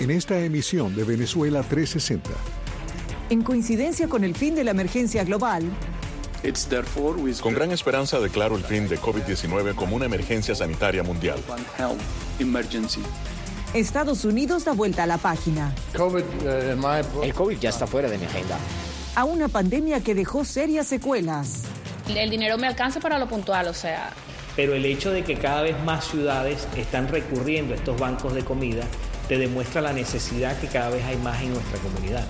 En esta emisión de Venezuela 360. En coincidencia con el fin de la emergencia global, con gran esperanza declaro el fin de COVID-19 como una emergencia sanitaria mundial. Estados Unidos da vuelta a la página. El COVID ya está fuera de mi agenda. A una pandemia que dejó serias secuelas. El dinero me alcanza para lo puntual, o sea. Pero el hecho de que cada vez más ciudades están recurriendo a estos bancos de comida te demuestra la necesidad que cada vez hay más en nuestra comunidad.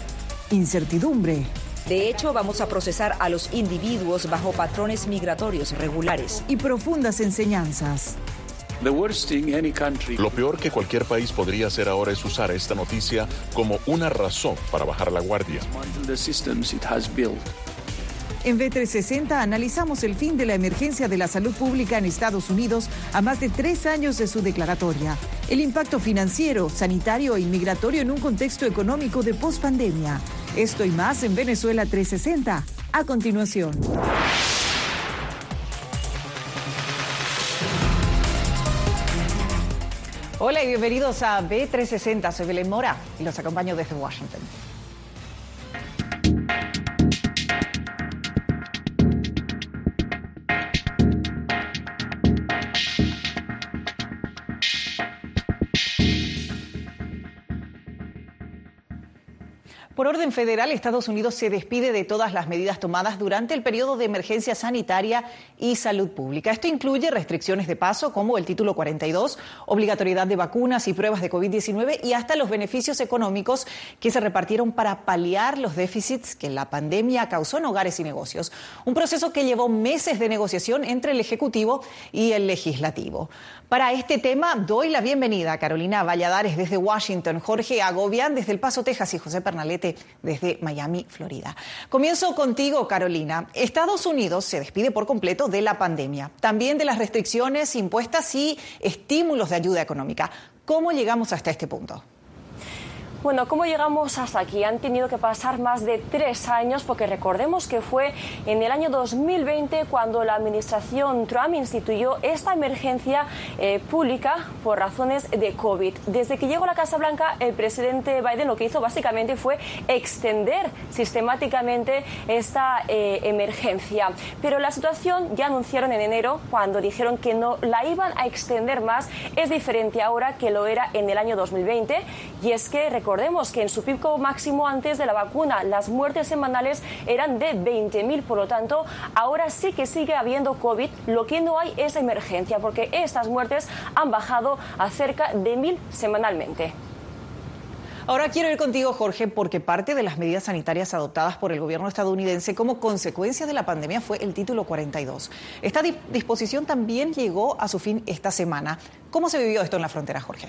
Incertidumbre. De hecho, vamos a procesar a los individuos bajo patrones migratorios regulares. Y profundas enseñanzas. Lo peor que cualquier país podría hacer ahora es usar esta noticia como una razón para bajar la guardia. En B360 analizamos el fin de la emergencia de la salud pública en Estados Unidos a más de tres años de su declaratoria, el impacto financiero, sanitario e inmigratorio en un contexto económico de pospandemia. Esto y más en Venezuela 360. A continuación. Hola y bienvenidos a B360. Soy Belén Mora y los acompaño desde Washington. Orden federal, Estados Unidos se despide de todas las medidas tomadas durante el periodo de emergencia sanitaria y salud pública. Esto incluye restricciones de paso como el título 42, obligatoriedad de vacunas y pruebas de COVID-19 y hasta los beneficios económicos que se repartieron para paliar los déficits que la pandemia causó en hogares y negocios. Un proceso que llevó meses de negociación entre el Ejecutivo y el Legislativo. Para este tema doy la bienvenida a Carolina Valladares desde Washington, Jorge Agobián desde El Paso, Texas y José Pernalete desde Miami, Florida. Comienzo contigo, Carolina. Estados Unidos se despide por completo de la pandemia, también de las restricciones impuestas y estímulos de ayuda económica. ¿Cómo llegamos hasta este punto? Bueno, ¿cómo llegamos hasta aquí? Han tenido que pasar más de tres años porque recordemos que fue en el año 2020 cuando la administración Trump instituyó esta emergencia eh, pública por razones de COVID. Desde que llegó a la Casa Blanca, el presidente Biden lo que hizo básicamente fue extender sistemáticamente esta eh, emergencia. Pero la situación ya anunciaron en enero cuando dijeron que no la iban a extender más. Es diferente ahora que lo era en el año 2020 y es que Recordemos que en su pico máximo antes de la vacuna las muertes semanales eran de 20.000, por lo tanto, ahora sí que sigue habiendo COVID, lo que no hay es emergencia, porque estas muertes han bajado a cerca de 1.000 semanalmente. Ahora quiero ir contigo, Jorge, porque parte de las medidas sanitarias adoptadas por el gobierno estadounidense como consecuencia de la pandemia fue el título 42. Esta disposición también llegó a su fin esta semana. ¿Cómo se vivió esto en la frontera, Jorge?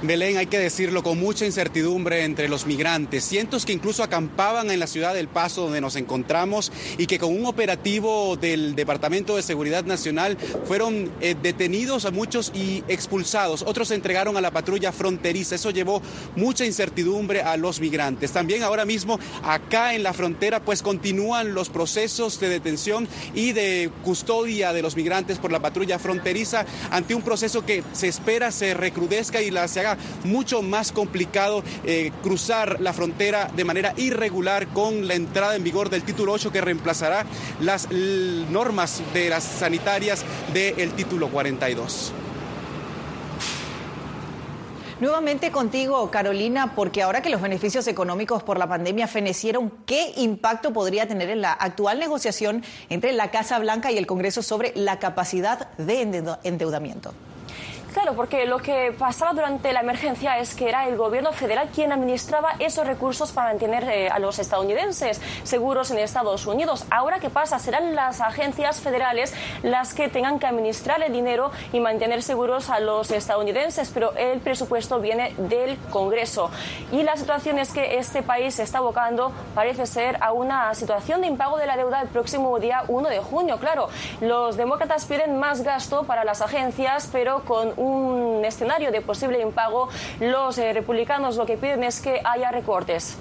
Belén, hay que decirlo, con mucha incertidumbre entre los migrantes, cientos que incluso acampaban en la ciudad del Paso donde nos encontramos y que con un operativo del Departamento de Seguridad Nacional fueron eh, detenidos a muchos y expulsados. Otros se entregaron a la patrulla fronteriza. Eso llevó mucha incertidumbre a los migrantes. También ahora mismo acá en la frontera pues continúan los procesos de detención y de custodia de los migrantes por la patrulla fronteriza ante un proceso que se espera se recrudezca y la se haga mucho más complicado eh, cruzar la frontera de manera irregular con la entrada en vigor del título 8 que reemplazará las normas de las sanitarias del título 42. Nuevamente contigo, Carolina, porque ahora que los beneficios económicos por la pandemia fenecieron, ¿qué impacto podría tener en la actual negociación entre la Casa Blanca y el Congreso sobre la capacidad de endeudamiento? Claro, porque lo que pasaba durante la emergencia es que era el gobierno federal quien administraba esos recursos para mantener eh, a los estadounidenses seguros en Estados Unidos. Ahora, ¿qué pasa? Serán las agencias federales las que tengan que administrar el dinero y mantener seguros a los estadounidenses, pero el presupuesto viene del Congreso. Y la situación es que este país se está abocando, parece ser, a una situación de impago de la deuda el próximo día 1 de junio. Claro, los demócratas piden más gasto para las agencias, pero con un escenario de posible impago, los eh, republicanos lo que piden es que haya recortes.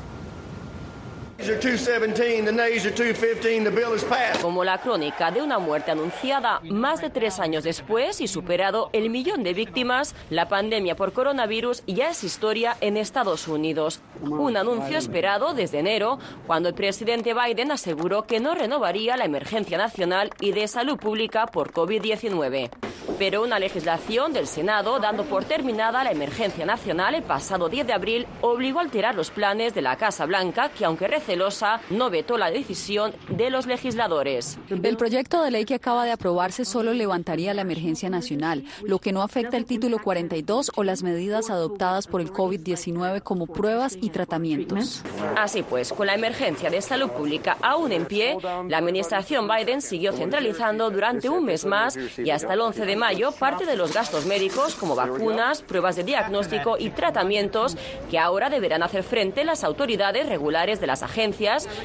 Como la crónica de una muerte anunciada más de tres años después y superado el millón de víctimas, la pandemia por coronavirus ya es historia en Estados Unidos. Un anuncio esperado desde enero, cuando el presidente Biden aseguró que no renovaría la emergencia nacional y de salud pública por COVID-19. Pero una legislación del Senado, dando por terminada la emergencia nacional el pasado 10 de abril, obligó a alterar los planes de la Casa Blanca, que aunque recelosa, no vetó la decisión de los legisladores. El proyecto de ley que acaba de aprobarse solo levantaría la emergencia nacional, lo que no afecta el título 42 o las medidas adoptadas por el COVID-19 como pruebas y tratamientos. Así pues, con la emergencia de salud pública aún en pie, la administración Biden siguió centralizando durante un mes más y hasta el 11 de mayo parte de los gastos médicos como vacunas, pruebas de diagnóstico y tratamientos que ahora deberán hacer frente las autoridades regulares de las agencias,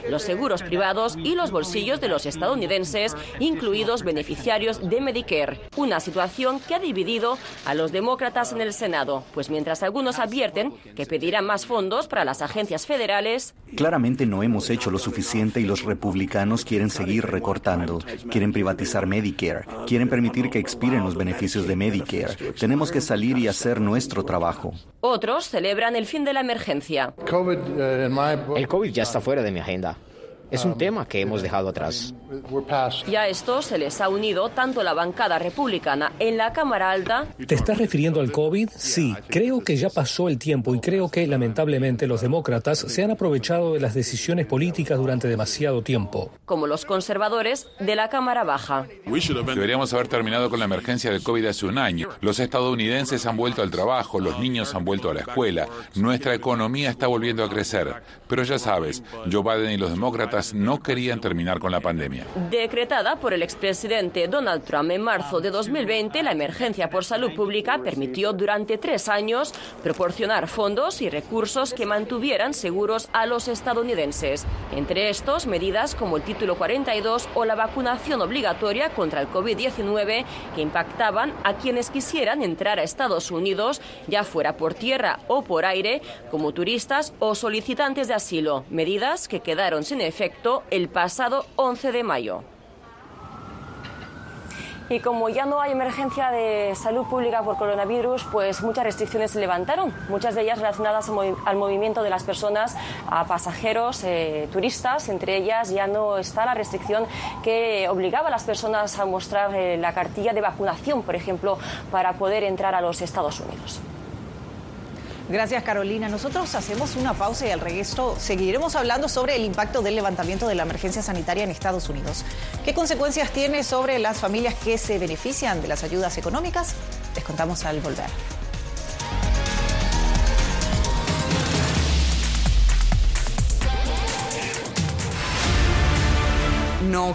los seguros privados y los bolsillos de los estadounidenses, incluidos beneficiarios de Medicare. Una situación que ha dividido a los demócratas en el Senado, pues mientras algunos advierten que pedirán más fondos para las agencias federales, claramente no hemos hecho lo suficiente y los republicanos quieren seguir recortando, quieren privatizar Medicare, quieren permitir que expiren los beneficios de Medicare. Tenemos que salir y hacer nuestro trabajo. Otros celebran el fin de la emergencia. El COVID ya está fuera de mi agenda. Es un tema que hemos dejado atrás. Y a esto se les ha unido tanto la bancada republicana en la Cámara Alta. ¿Te estás refiriendo al COVID? Sí, creo que ya pasó el tiempo y creo que lamentablemente los demócratas se han aprovechado de las decisiones políticas durante demasiado tiempo. Como los conservadores de la Cámara Baja. Deberíamos haber terminado con la emergencia del COVID hace un año. Los estadounidenses han vuelto al trabajo, los niños han vuelto a la escuela, nuestra economía está volviendo a crecer. Pero ya sabes, Joe Biden y los demócratas no querían terminar con la pandemia. Decretada por el expresidente Donald Trump en marzo de 2020, la emergencia por salud pública permitió durante tres años proporcionar fondos y recursos que mantuvieran seguros a los estadounidenses. Entre estos, medidas como el título 42 o la vacunación obligatoria contra el COVID-19 que impactaban a quienes quisieran entrar a Estados Unidos, ya fuera por tierra o por aire, como turistas o solicitantes de asilo. Medidas que quedaron sin efecto el pasado 11 de mayo. Y como ya no hay emergencia de salud pública por coronavirus, pues muchas restricciones se levantaron, muchas de ellas relacionadas al movimiento de las personas, a pasajeros, eh, turistas. Entre ellas ya no está la restricción que obligaba a las personas a mostrar eh, la cartilla de vacunación, por ejemplo, para poder entrar a los Estados Unidos. Gracias, Carolina. Nosotros hacemos una pausa y al regreso seguiremos hablando sobre el impacto del levantamiento de la emergencia sanitaria en Estados Unidos. ¿Qué consecuencias tiene sobre las familias que se benefician de las ayudas económicas? Les contamos al volver. no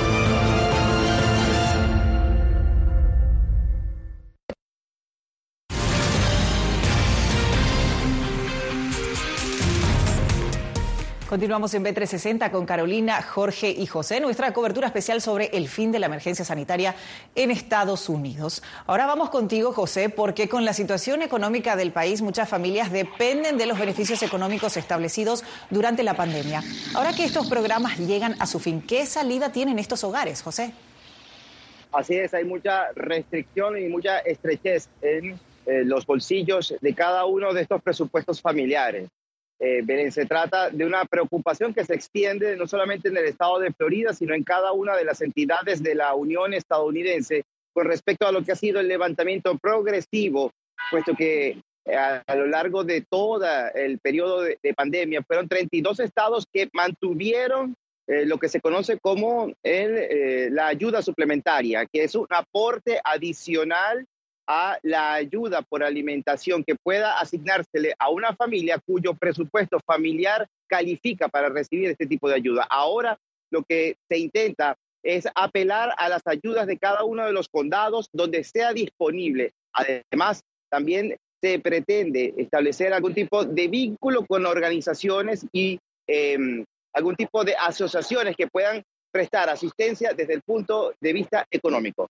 Continuamos en B360 con Carolina, Jorge y José, nuestra cobertura especial sobre el fin de la emergencia sanitaria en Estados Unidos. Ahora vamos contigo, José, porque con la situación económica del país muchas familias dependen de los beneficios económicos establecidos durante la pandemia. Ahora que estos programas llegan a su fin, ¿qué salida tienen estos hogares, José? Así es, hay mucha restricción y mucha estrechez en eh, los bolsillos de cada uno de estos presupuestos familiares. Eh, se trata de una preocupación que se extiende no solamente en el estado de Florida, sino en cada una de las entidades de la Unión estadounidense con respecto a lo que ha sido el levantamiento progresivo, puesto que eh, a, lo largo de todo el periodo de, pandemia fueron 32 estados que mantuvieron eh, lo que se conoce como el, la ayuda suplementaria, que es un aporte adicional a la ayuda por alimentación que pueda asignársele a una familia cuyo presupuesto familiar califica para recibir este tipo de ayuda. Ahora lo que se intenta es apelar a las ayudas de cada uno de los condados donde sea disponible. Además, también se pretende establecer algún tipo de vínculo con organizaciones y em, algún tipo de asociaciones que puedan prestar asistencia desde el punto de vista económico.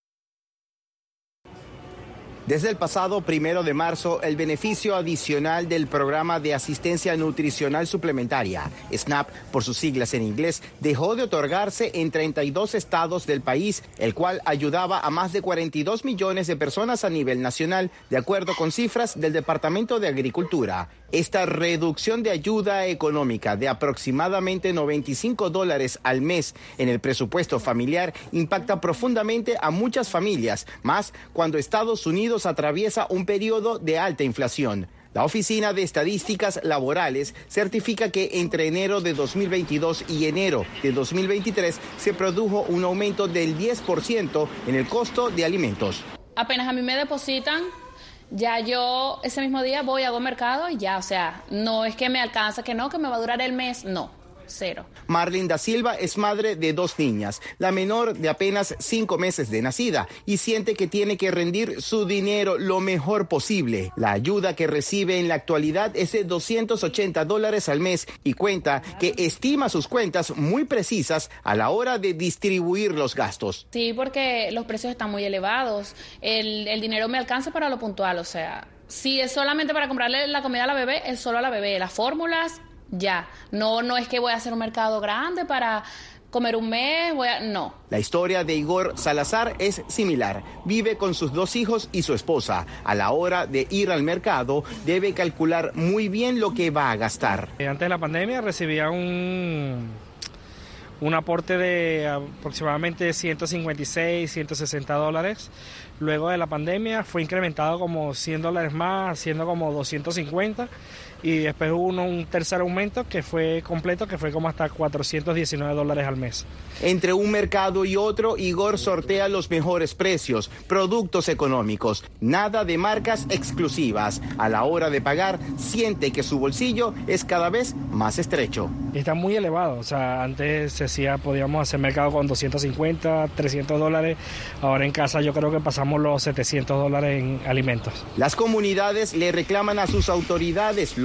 Desde el pasado primero de marzo, el beneficio adicional del programa de asistencia nutricional suplementaria, SNAP por sus siglas en inglés, dejó de otorgarse en 32 estados del país, el cual ayudaba a más de 42 millones de personas a nivel nacional, de acuerdo con cifras del Departamento de Agricultura. Esta reducción de ayuda económica de aproximadamente 95 dólares al mes en el presupuesto familiar impacta profundamente a muchas familias, más cuando Estados Unidos atraviesa un periodo de alta inflación. La Oficina de Estadísticas Laborales certifica que entre enero de 2022 y enero de 2023 se produjo un aumento del 10% en el costo de alimentos. Apenas a mí me depositan ya yo ese mismo día voy, hago mercado y ya, o sea, no es que me alcanza, que no, que me va a durar el mes, no cero. Marlin da Silva es madre de dos niñas, la menor de apenas cinco meses de nacida, y siente que tiene que rendir su dinero lo mejor posible. La ayuda que recibe en la actualidad es de 280 dólares al mes y cuenta que estima sus cuentas muy precisas a la hora de distribuir los gastos. Sí, porque los precios están muy elevados. El, el dinero me alcanza para lo puntual, o sea, si es solamente para comprarle la comida a la bebé, es solo a la bebé. Las fórmulas ya. No, no es que voy a hacer un mercado grande para comer un mes, voy a... no. La historia de Igor Salazar es similar. Vive con sus dos hijos y su esposa. A la hora de ir al mercado, debe calcular muy bien lo que va a gastar. Eh, antes de la pandemia recibía un, un aporte de aproximadamente 156, 160 dólares. Luego de la pandemia fue incrementado como 100 dólares más, siendo como 250 y después hubo un tercer aumento que fue completo, que fue como hasta 419 dólares al mes. Entre un mercado y otro, Igor sortea los mejores precios, productos económicos, nada de marcas exclusivas. A la hora de pagar, siente que su bolsillo es cada vez más estrecho. Está muy elevado, o sea, antes se decía, podíamos hacer mercado con 250, 300 dólares, ahora en casa yo creo que pasamos los 700 dólares en alimentos. Las comunidades le reclaman a sus autoridades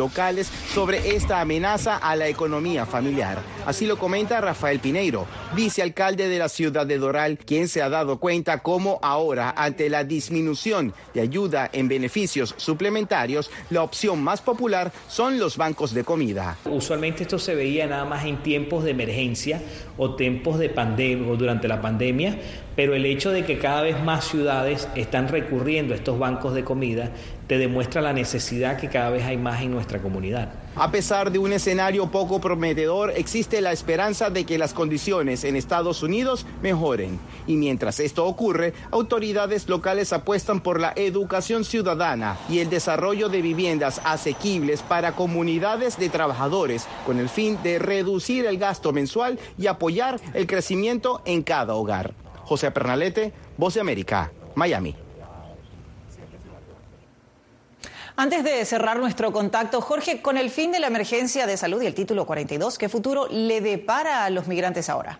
sobre esta amenaza a la economía familiar. Así lo comenta Rafael Pineiro, vicealcalde de la ciudad de Doral, quien se ha dado cuenta cómo ahora, ante la disminución de ayuda en beneficios suplementarios, la opción más popular son los bancos de comida. Usualmente esto se veía nada más en tiempos de emergencia o tiempos de pandemia o durante la pandemia, pero el hecho de que cada vez más ciudades están recurriendo a estos bancos de comida te demuestra la necesidad que cada vez hay más en nuestra comunidad. A pesar de un escenario poco prometedor, existe la esperanza de que las condiciones en Estados Unidos mejoren. Y mientras esto ocurre, autoridades locales apuestan por la educación ciudadana y el desarrollo de viviendas asequibles para comunidades de trabajadores, con el fin de reducir el gasto mensual y apoyar el crecimiento en cada hogar. José Pernalete, Voz de América, Miami. Antes de cerrar nuestro contacto, Jorge, con el fin de la emergencia de salud y el título 42, ¿qué futuro le depara a los migrantes ahora?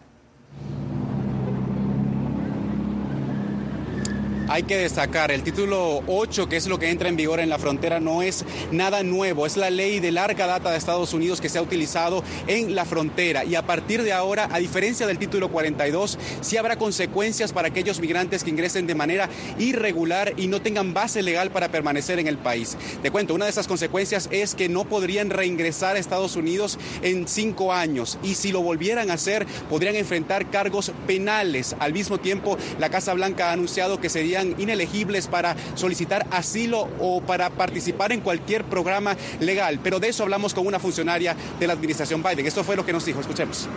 Hay que destacar, el título 8, que es lo que entra en vigor en la frontera, no es nada nuevo, es la ley de larga data de Estados Unidos que se ha utilizado en la frontera. Y a partir de ahora, a diferencia del título 42, sí habrá consecuencias para aquellos migrantes que ingresen de manera irregular y no tengan base legal para permanecer en el país. Te cuento, una de esas consecuencias es que no podrían reingresar a Estados Unidos en cinco años y si lo volvieran a hacer, podrían enfrentar cargos penales. Al mismo tiempo, la Casa Blanca ha anunciado que sería inelegibles para solicitar asilo o para participar en cualquier programa legal. Pero de eso hablamos con una funcionaria de la administración Biden. Esto fue lo que nos dijo. Escuchemos.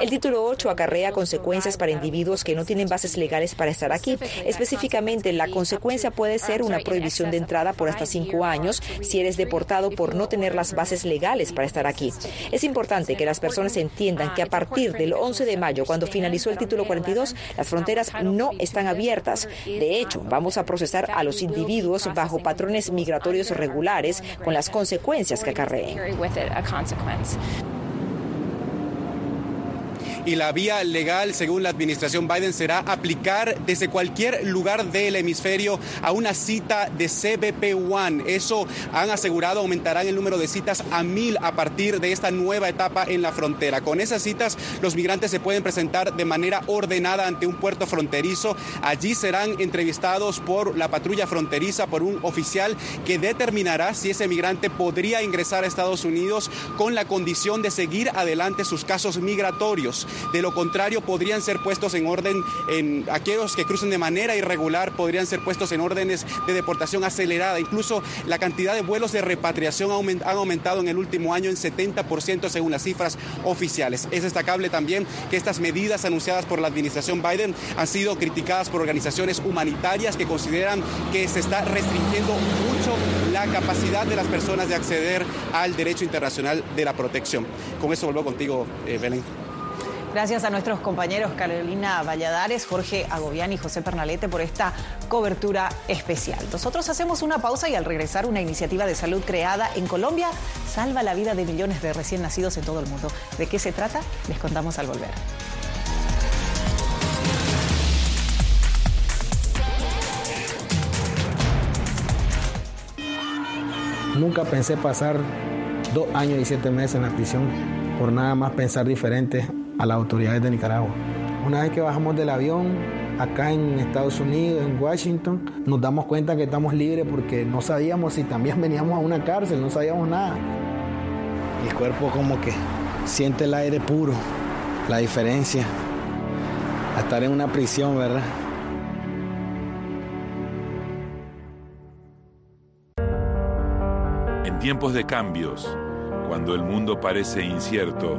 El título 8 acarrea consecuencias para individuos que no tienen bases legales para estar aquí. Específicamente, la consecuencia puede ser una prohibición de entrada por hasta cinco años si eres deportado por no tener las bases legales para estar aquí. Es importante que las personas entiendan que a partir del 11 de mayo, cuando finalizó el título 42, las fronteras no están abiertas. De hecho, vamos a procesar a los individuos bajo patrones migratorios regulares con las consecuencias que acarreen y la vía legal, según la administración Biden, será aplicar desde cualquier lugar del hemisferio a una cita de CBP-1. Eso han asegurado aumentarán el número de citas a mil a partir de esta nueva etapa en la frontera. Con esas citas, los migrantes se pueden presentar de manera ordenada ante un puerto fronterizo. Allí serán entrevistados por la patrulla fronteriza, por un oficial que determinará si ese migrante podría ingresar a Estados Unidos con la condición de seguir adelante sus casos migratorios. De lo contrario, podrían ser puestos en orden, en aquellos que crucen de manera irregular, podrían ser puestos en órdenes de deportación acelerada. Incluso la cantidad de vuelos de repatriación ha aumentado en el último año en 70% según las cifras oficiales. Es destacable también que estas medidas anunciadas por la administración Biden han sido criticadas por organizaciones humanitarias que consideran que se está restringiendo mucho la capacidad de las personas de acceder al derecho internacional de la protección. Con eso vuelvo contigo, eh, Belén. Gracias a nuestros compañeros Carolina Valladares, Jorge Agobián y José Pernalete por esta cobertura especial. Nosotros hacemos una pausa y al regresar una iniciativa de salud creada en Colombia salva la vida de millones de recién nacidos en todo el mundo. ¿De qué se trata? Les contamos al volver. Nunca pensé pasar dos años y siete meses en la prisión por nada más pensar diferente a las autoridades de Nicaragua. Una vez que bajamos del avión, acá en Estados Unidos, en Washington, nos damos cuenta que estamos libres porque no sabíamos si también veníamos a una cárcel, no sabíamos nada. El cuerpo como que siente el aire puro, la diferencia a estar en una prisión, ¿verdad? En tiempos de cambios, cuando el mundo parece incierto,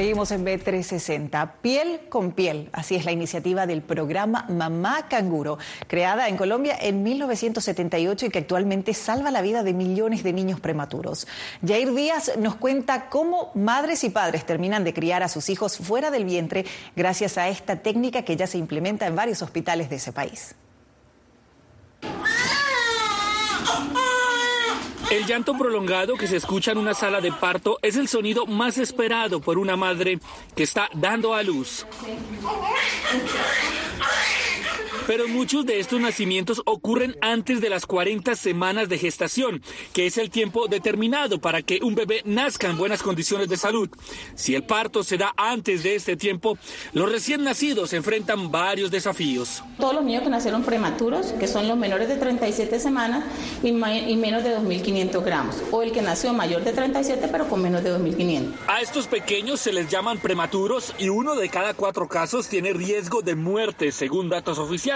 Seguimos en B360. Piel con piel. Así es la iniciativa del programa Mamá Canguro, creada en Colombia en 1978 y que actualmente salva la vida de millones de niños prematuros. Jair Díaz nos cuenta cómo madres y padres terminan de criar a sus hijos fuera del vientre gracias a esta técnica que ya se implementa en varios hospitales de ese país. El llanto prolongado que se escucha en una sala de parto es el sonido más esperado por una madre que está dando a luz. Pero muchos de estos nacimientos ocurren antes de las 40 semanas de gestación, que es el tiempo determinado para que un bebé nazca en buenas condiciones de salud. Si el parto se da antes de este tiempo, los recién nacidos enfrentan varios desafíos. Todos los niños que nacieron prematuros, que son los menores de 37 semanas y, menos de 2.500 gramos, o el que nació mayor de 37 pero con menos de 2.500. A estos pequeños se les llaman prematuros y uno de cada cuatro casos tiene riesgo de muerte, según datos oficiales.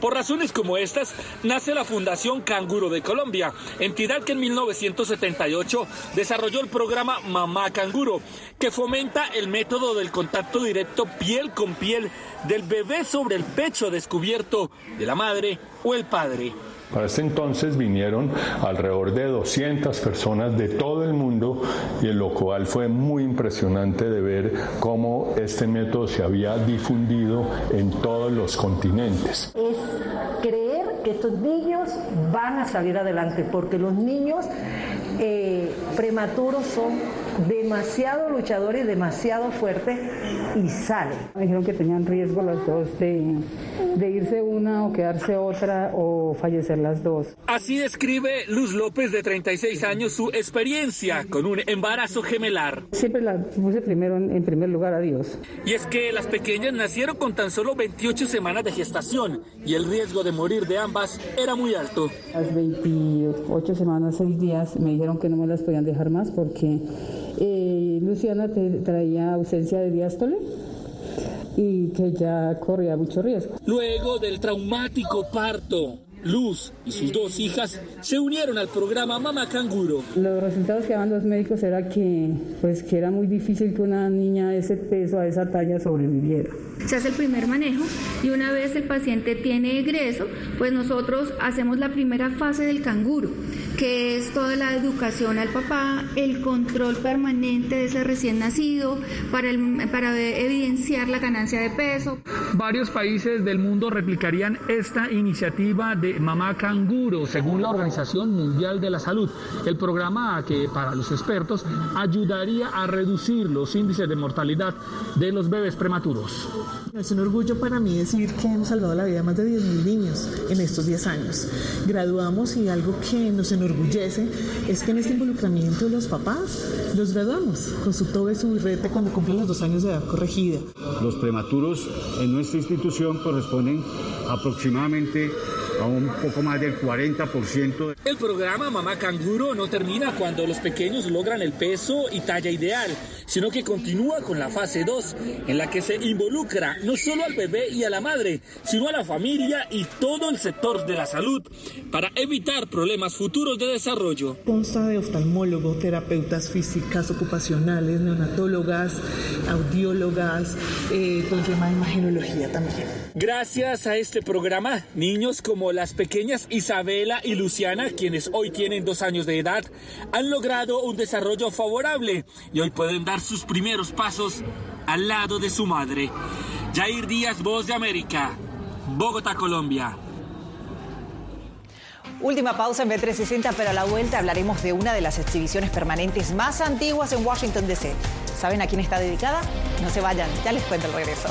Por razones como estas, nace la Fundación Canguro de Colombia, entidad que en 1978 desarrolló el programa Mamá Canguro, que fomenta el método del contacto directo piel con piel del bebé sobre el pecho descubierto de la madre o el padre. Para este entonces vinieron alrededor de 200 personas de todo el mundo y lo cual fue muy impresionante de ver cómo este método se había difundido en todos los continentes. Es creer que estos niños van a salir adelante porque los niños eh, prematuros son demasiado luchadores, demasiado fuertes y salen. Me dijeron que tenían riesgo las dos de, de irse una o quedarse otra o fallecer las dos. Así describe Luz López de 36 años su experiencia con un embarazo gemelar. Siempre la puse primero en, primer lugar a Dios. Y es que las pequeñas nacieron con tan solo 28 semanas de gestación y el riesgo de morir de ambas era muy alto. Las 28 semanas, 6 días me dijeron que no me las podían dejar más porque eh, Luciana te traía ausencia de diástole y que ya corría mucho riesgo. Luego del traumático parto, Luz y sus dos hijas se unieron al programa Mama Canguro. Los resultados que daban los médicos era que, pues, que era muy difícil que una niña de ese peso, a esa talla, sobreviviera. Se hace el primer manejo y una vez el paciente tiene egreso, pues nosotros hacemos la primera fase del canguro, que es toda la educación al papá, el control permanente de ese recién nacido para, para evidenciar la ganancia de peso. Varios países del mundo replicarían esta iniciativa de mamá canguro, según la Organización Mundial de la Salud. El programa que para los expertos ayudaría a reducir los índices de mortalidad de los bebés prematuros. Es un orgullo para mí decir que hemos salvado la vida de más de 10.000 niños en estos 10 años. Graduamos y algo que nos enorgullece es que en este involucramiento de los papás los graduamos con su tobe, su rete cuando cumplen los dos años de edad corregida. Los prematuros en nuestra institución corresponden aproximadamente a un poco más del 40%. El programa Mamá Canguro no termina cuando los pequeños logran el peso y talla ideal, sino que continúa con la fase 2, en la que se involucra no solo al bebé y a la madre, sino a la familia y todo el sector de la salud para evitar problemas futuros de desarrollo. Consta de oftalmólogos, terapeutas físicas, ocupacionales, neonatólogas, audiólogas, eh, el tema de imagenología también. Gracias a este programa, niños como las pequeñas Isabela y Luciana, quienes hoy tienen dos años de edad, han logrado un desarrollo favorable y hoy pueden dar sus primeros pasos al lado de su madre. Jair Díaz, Voz de América, Bogotá, Colombia. Última pausa en B360, pero a la vuelta hablaremos de una de las exhibiciones permanentes más antiguas en Washington, D.C. ¿Saben a quién está dedicada? No se vayan, ya les cuento el regreso.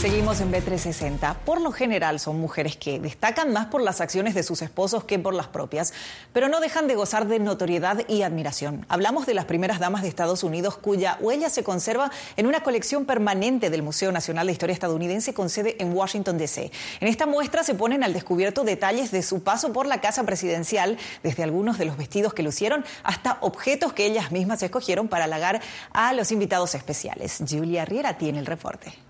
Seguimos en B360. Por lo general son mujeres que destacan más por las acciones de sus esposos que por las propias, pero no dejan de gozar de notoriedad y admiración. Hablamos de las primeras damas de Estados Unidos cuya huella se conserva en una colección permanente del Museo Nacional de Historia Estadounidense con sede en Washington, D.C. En esta muestra se ponen al descubierto detalles de su paso por la casa presidencial, desde algunos de los vestidos que lucieron hasta objetos que ellas mismas escogieron para halagar a los invitados especiales. Julia Riera tiene el reporte.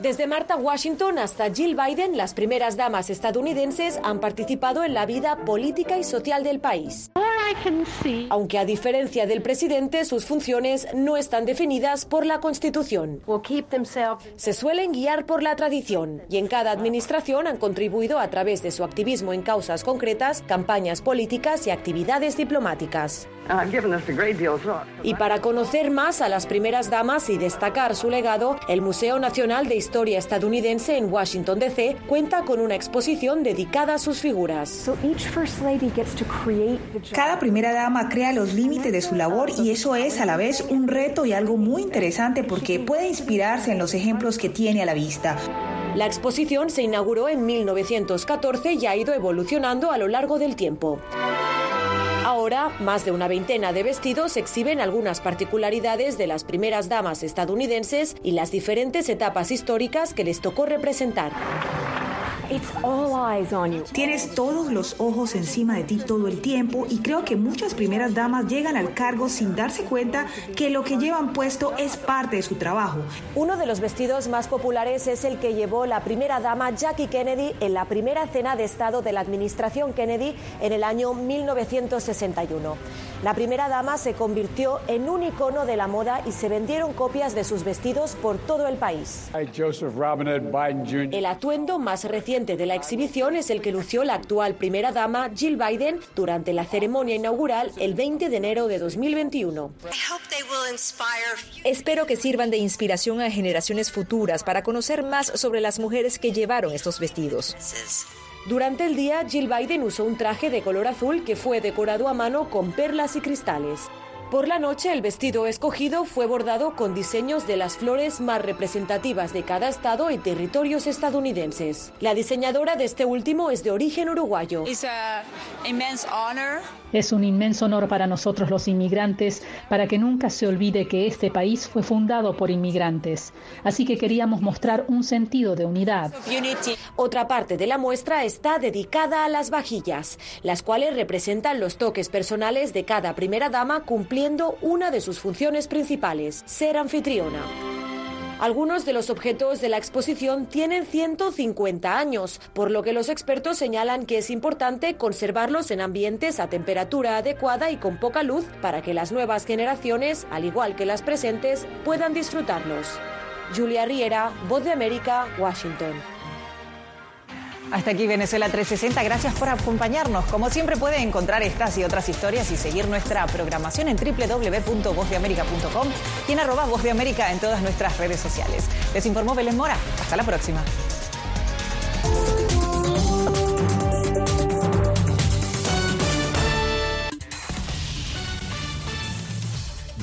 Desde Martha Washington hasta Jill Biden, las primeras damas estadounidenses han participado en la vida política y social del país. Aunque a diferencia del presidente, sus funciones no están definidas por la Constitución. Se suelen guiar por la tradición y en cada administración han contribuido a través de su activismo en causas concretas, campañas políticas y actividades diplomáticas. Y para conocer más a las primeras damas y destacar su legado, el Museo Nacional de Historia Estadounidense en Washington, D.C. cuenta con una exposición dedicada a sus figuras. Cada primera dama crea los límites de su labor y eso es a la vez un reto y algo muy interesante porque puede inspirarse en los ejemplos que tiene a la vista. La exposición se inauguró en 1914 y ha ido evolucionando a lo largo del tiempo. Ahora, más de una veintena de vestidos exhiben algunas particularidades de las primeras damas estadounidenses y las diferentes etapas históricas que les tocó representar. Tienes todos los ojos encima de ti todo el tiempo y creo que muchas primeras damas llegan al cargo sin darse cuenta que lo que llevan puesto es parte de su trabajo. Uno de los vestidos más populares es el que llevó la primera dama Jackie Kennedy en la primera cena de Estado de la administración Kennedy en el año 1961. La primera dama se convirtió en un icono de la moda y se vendieron copias de sus vestidos por todo el país. El atuendo más reciente de la exhibición es el que lució la actual primera dama Jill Biden durante la ceremonia inaugural el 20 de enero de 2021. Espero que sirvan de inspiración a generaciones futuras para conocer más sobre las mujeres que llevaron estos vestidos. Durante el día, Jill Biden usó un traje de color azul que fue decorado a mano con perlas y cristales. Por la noche, el vestido escogido fue bordado con diseños de las flores más representativas de cada estado y territorios estadounidenses. La diseñadora de este último es de origen uruguayo. Es un inmenso honor para nosotros los inmigrantes, para que nunca se olvide que este país fue fundado por inmigrantes. Así que queríamos mostrar un sentido de unidad. Otra parte de la muestra está dedicada a las vajillas, las cuales representan los toques personales de cada primera dama cumpliendo una de sus funciones principales, ser anfitriona. Algunos de los objetos de la exposición tienen 150 años, por lo que los expertos señalan que es importante conservarlos en ambientes a temperatura adecuada y con poca luz para que las nuevas generaciones, al igual que las presentes, puedan disfrutarlos. Julia Riera, Voz de América, Washington. Hasta aquí Venezuela 360, gracias por acompañarnos. Como siempre puede encontrar estas y otras historias y seguir nuestra programación en www.vozdeamerica.com y en arroba Voz de América en todas nuestras redes sociales. Les informó Belén Mora. Hasta la próxima.